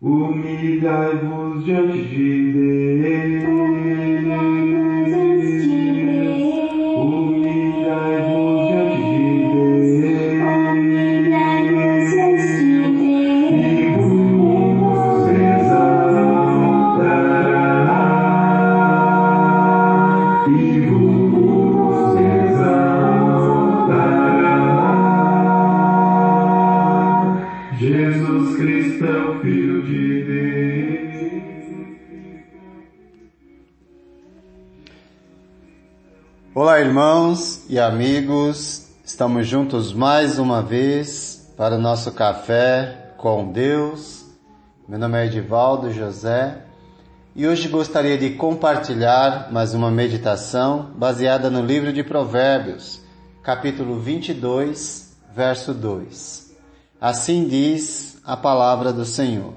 Humilhai-vos diante de Deus. Amigos, estamos juntos mais uma vez para o nosso café com Deus. Meu nome é Edivaldo José e hoje gostaria de compartilhar mais uma meditação baseada no livro de Provérbios, capítulo 22, verso 2. Assim diz a palavra do Senhor: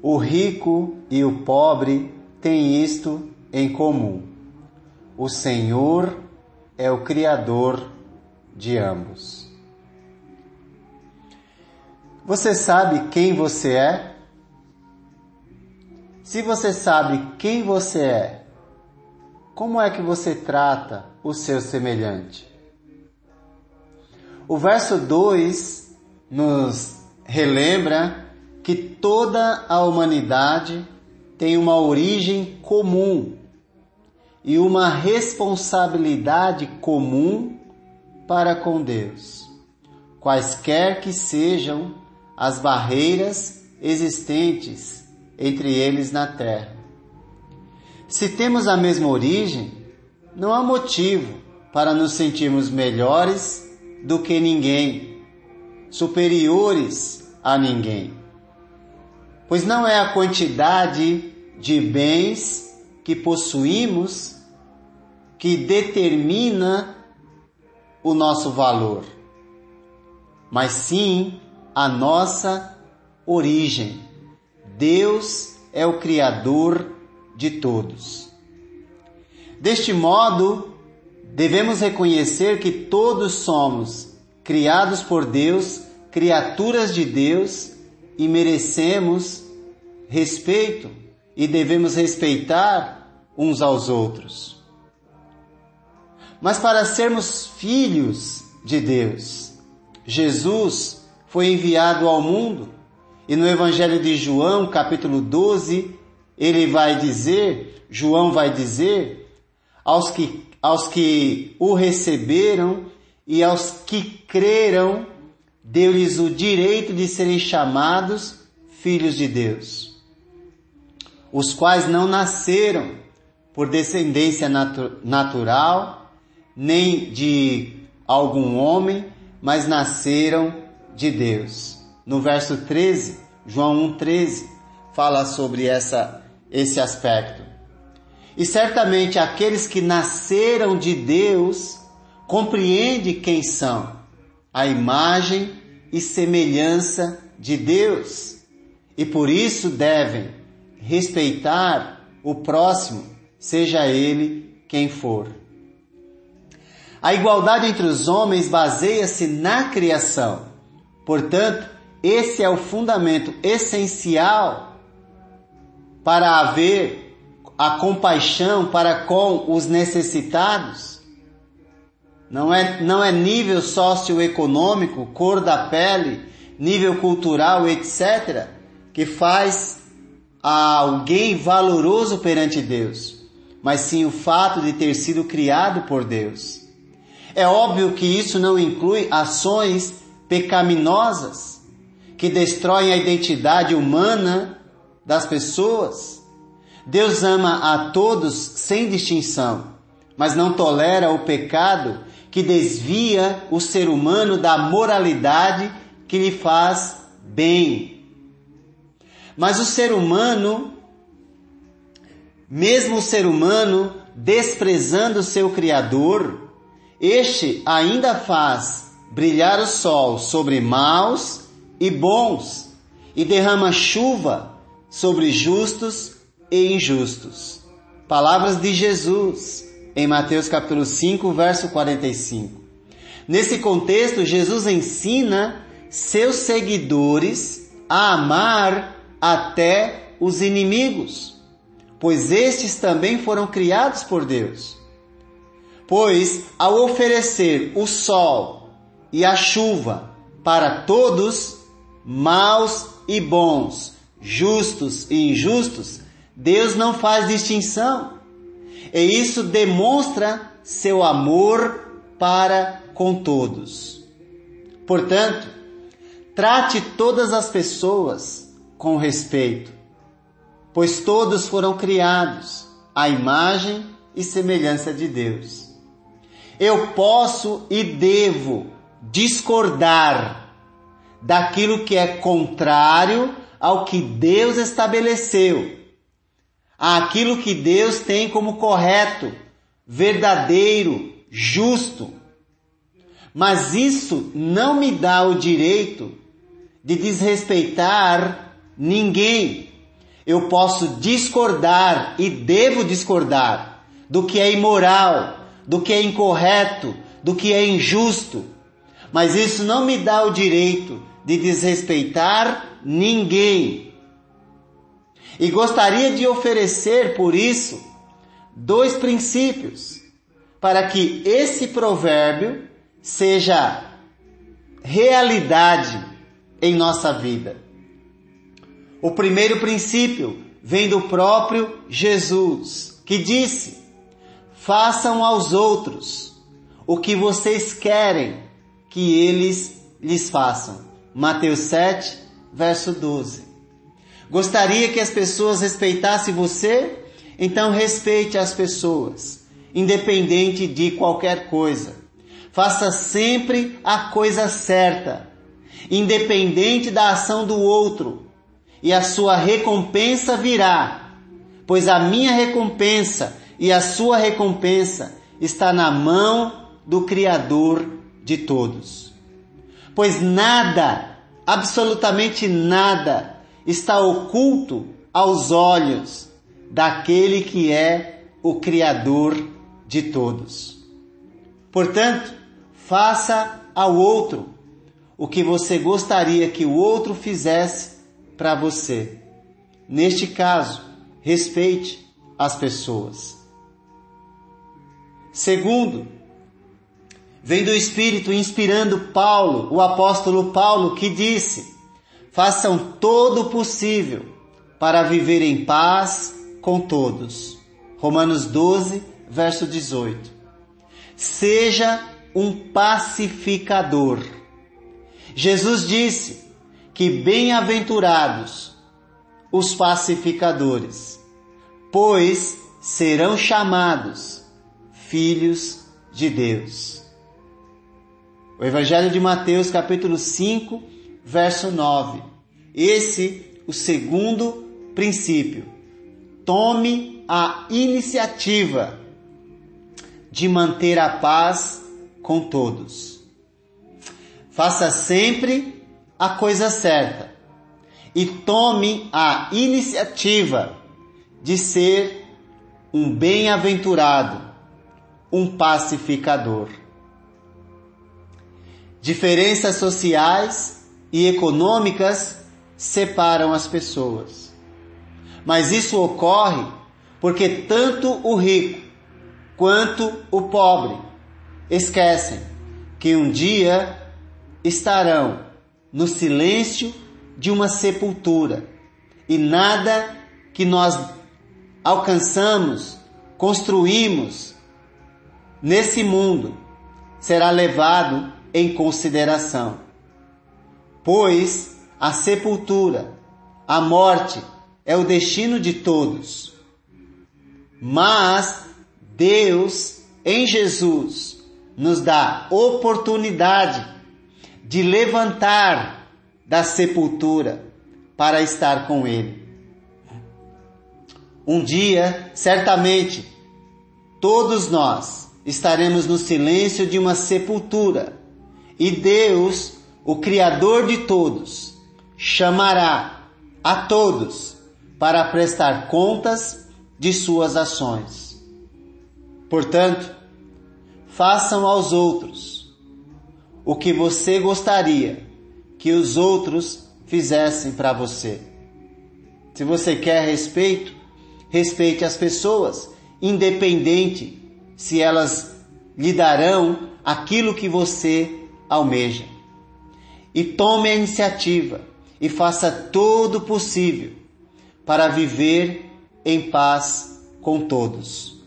O rico e o pobre têm isto em comum o Senhor é o Criador de ambos. Você sabe quem você é? Se você sabe quem você é, como é que você trata o seu semelhante? O verso 2 nos relembra que toda a humanidade tem uma origem comum e uma responsabilidade comum para com Deus, quaisquer que sejam as barreiras existentes entre eles na terra. Se temos a mesma origem, não há motivo para nos sentirmos melhores do que ninguém, superiores a ninguém. Pois não é a quantidade de bens que possuímos que determina o nosso valor, mas sim a nossa origem. Deus é o Criador de todos. Deste modo, devemos reconhecer que todos somos criados por Deus, criaturas de Deus e merecemos respeito e devemos respeitar uns aos outros. Mas para sermos filhos de Deus, Jesus foi enviado ao mundo e no Evangelho de João, capítulo 12, ele vai dizer, João vai dizer, aos que, aos que o receberam e aos que creram, deu-lhes o direito de serem chamados filhos de Deus os quais não nasceram por descendência natu natural, nem de algum homem, mas nasceram de Deus. No verso 13, João 1,13, fala sobre essa, esse aspecto. E certamente aqueles que nasceram de Deus compreendem quem são, a imagem e semelhança de Deus, e por isso devem respeitar o próximo, seja ele quem for. A igualdade entre os homens baseia-se na criação. Portanto, esse é o fundamento essencial para haver a compaixão para com os necessitados. Não é, não é nível socioeconômico, cor da pele, nível cultural, etc., que faz alguém valoroso perante Deus, mas sim o fato de ter sido criado por Deus. É óbvio que isso não inclui ações pecaminosas que destroem a identidade humana das pessoas. Deus ama a todos sem distinção, mas não tolera o pecado que desvia o ser humano da moralidade que lhe faz bem mas o ser humano, mesmo o ser humano desprezando seu Criador, este ainda faz brilhar o sol sobre maus e bons e derrama chuva sobre justos e injustos. Palavras de Jesus em Mateus capítulo 5, verso 45. Nesse contexto, Jesus ensina seus seguidores a amar até os inimigos, pois estes também foram criados por Deus. Pois, ao oferecer o sol e a chuva para todos, maus e bons, justos e injustos, Deus não faz distinção. E isso demonstra seu amor para com todos. Portanto, trate todas as pessoas com respeito, pois todos foram criados à imagem e semelhança de Deus. Eu posso e devo discordar daquilo que é contrário ao que Deus estabeleceu, àquilo que Deus tem como correto, verdadeiro, justo. Mas isso não me dá o direito de desrespeitar ninguém. Eu posso discordar e devo discordar do que é imoral, do que é incorreto, do que é injusto. Mas isso não me dá o direito de desrespeitar ninguém. E gostaria de oferecer por isso dois princípios para que esse provérbio seja realidade em nossa vida. O primeiro princípio vem do próprio Jesus, que disse: Façam aos outros o que vocês querem que eles lhes façam. Mateus 7, verso 12. Gostaria que as pessoas respeitassem você? Então respeite as pessoas, independente de qualquer coisa. Faça sempre a coisa certa, independente da ação do outro, e a sua recompensa virá, pois a minha recompensa e a sua recompensa está na mão do Criador de todos. Pois nada, absolutamente nada, está oculto aos olhos daquele que é o Criador de todos. Portanto, faça ao outro o que você gostaria que o outro fizesse para você. Neste caso, respeite as pessoas. Segundo, vem do Espírito inspirando Paulo, o apóstolo Paulo, que disse: façam todo o possível para viver em paz com todos. Romanos 12, verso 18. Seja um pacificador. Jesus disse que bem-aventurados os pacificadores, pois serão chamados filhos de Deus. O Evangelho de Mateus, capítulo 5, verso 9. Esse o segundo princípio. Tome a iniciativa de manter a paz com todos. Faça sempre a coisa certa e tome a iniciativa de ser um bem-aventurado, um pacificador. Diferenças sociais e econômicas separam as pessoas. Mas isso ocorre porque tanto o rico quanto o pobre esquecem que um dia estarão no silêncio de uma sepultura e nada que nós alcançamos, construímos nesse mundo será levado em consideração. Pois a sepultura, a morte é o destino de todos. Mas Deus, em Jesus, nos dá oportunidade de levantar da sepultura para estar com Ele. Um dia, certamente, todos nós estaremos no silêncio de uma sepultura e Deus, o Criador de todos, chamará a todos para prestar contas de suas ações. Portanto, façam aos outros o que você gostaria que os outros fizessem para você. Se você quer respeito, respeite as pessoas, independente se elas lhe darão aquilo que você almeja. E tome a iniciativa e faça todo o possível para viver em paz com todos.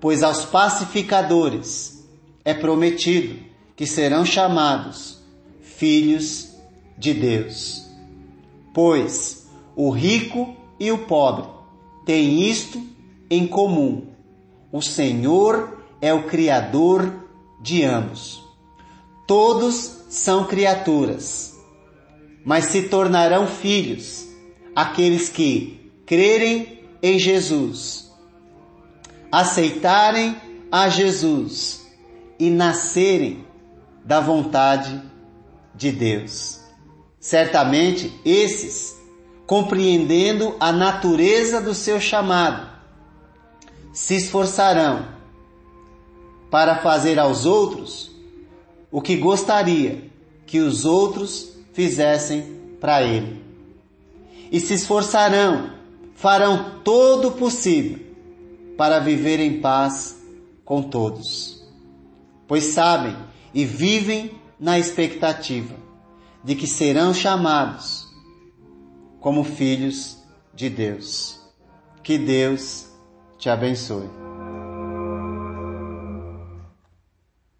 Pois aos pacificadores é prometido que serão chamados filhos de Deus. Pois o rico e o pobre têm isto em comum: o Senhor é o Criador de ambos. Todos são criaturas, mas se tornarão filhos aqueles que crerem em Jesus, aceitarem a Jesus e nascerem da vontade de Deus. Certamente esses, compreendendo a natureza do seu chamado, se esforçarão para fazer aos outros o que gostaria que os outros fizessem para ele. E se esforçarão, farão todo o possível para viver em paz com todos, pois sabem e vivem na expectativa de que serão chamados como filhos de Deus. Que Deus te abençoe.